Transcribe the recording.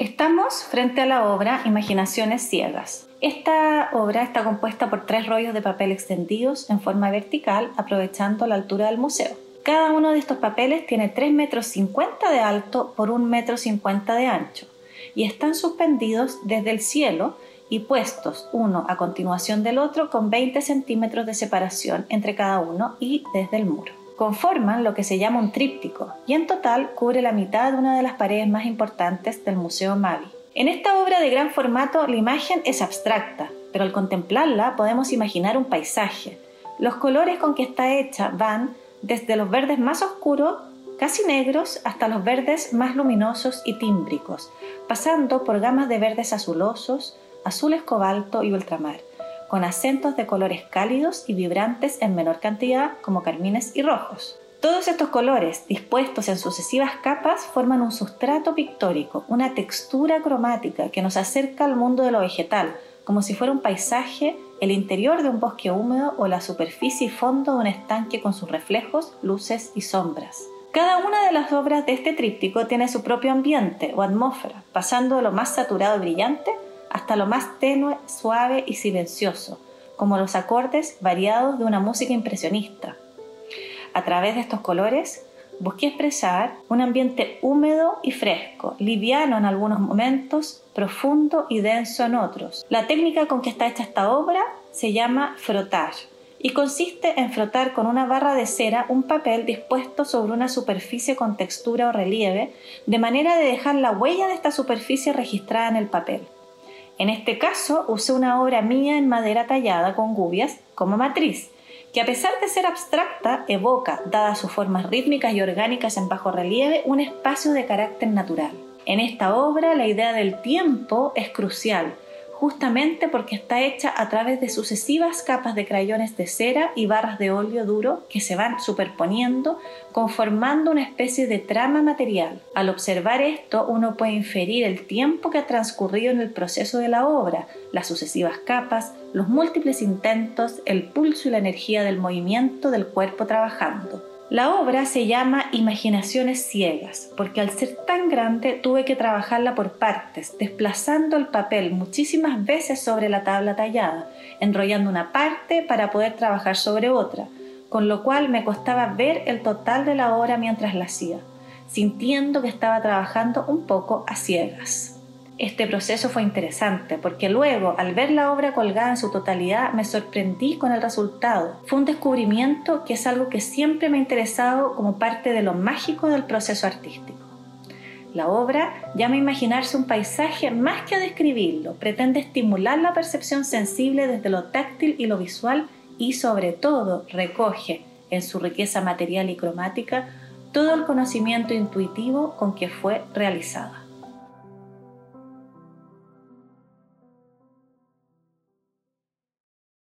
Estamos frente a la obra Imaginaciones Ciegas. Esta obra está compuesta por tres rollos de papel extendidos en forma vertical, aprovechando la altura del museo. Cada uno de estos papeles tiene 3 metros 50 de alto por 1 metro 50 de ancho y están suspendidos desde el cielo y puestos uno a continuación del otro con 20 centímetros de separación entre cada uno y desde el muro conforman lo que se llama un tríptico y en total cubre la mitad de una de las paredes más importantes del Museo Mavi. En esta obra de gran formato la imagen es abstracta, pero al contemplarla podemos imaginar un paisaje. Los colores con que está hecha van desde los verdes más oscuros, casi negros, hasta los verdes más luminosos y tímbricos, pasando por gamas de verdes azulosos, azules cobalto y ultramar con acentos de colores cálidos y vibrantes en menor cantidad como carmines y rojos. Todos estos colores, dispuestos en sucesivas capas, forman un sustrato pictórico, una textura cromática que nos acerca al mundo de lo vegetal, como si fuera un paisaje, el interior de un bosque húmedo o la superficie y fondo de un estanque con sus reflejos, luces y sombras. Cada una de las obras de este tríptico tiene su propio ambiente o atmósfera, pasando de lo más saturado y brillante hasta lo más tenue, suave y silencioso, como los acordes variados de una música impresionista. A través de estos colores, busqué expresar un ambiente húmedo y fresco, liviano en algunos momentos, profundo y denso en otros. La técnica con que está hecha esta obra se llama frotage y consiste en frotar con una barra de cera un papel dispuesto sobre una superficie con textura o relieve, de manera de dejar la huella de esta superficie registrada en el papel. En este caso usé una obra mía en madera tallada con gubias como matriz, que a pesar de ser abstracta, evoca, dadas sus formas rítmicas y orgánicas en bajo relieve, un espacio de carácter natural. En esta obra la idea del tiempo es crucial, justamente porque está hecha a través de sucesivas capas de crayones de cera y barras de óleo duro que se van superponiendo, conformando una especie de trama material. Al observar esto, uno puede inferir el tiempo que ha transcurrido en el proceso de la obra, las sucesivas capas, los múltiples intentos, el pulso y la energía del movimiento del cuerpo trabajando. La obra se llama Imaginaciones Ciegas, porque al ser tan grande tuve que trabajarla por partes, desplazando el papel muchísimas veces sobre la tabla tallada, enrollando una parte para poder trabajar sobre otra, con lo cual me costaba ver el total de la obra mientras la hacía, sintiendo que estaba trabajando un poco a ciegas. Este proceso fue interesante porque luego, al ver la obra colgada en su totalidad, me sorprendí con el resultado. Fue un descubrimiento que es algo que siempre me ha interesado como parte de lo mágico del proceso artístico. La obra llama a imaginarse un paisaje más que a describirlo, pretende estimular la percepción sensible desde lo táctil y lo visual y sobre todo recoge en su riqueza material y cromática todo el conocimiento intuitivo con que fue realizada.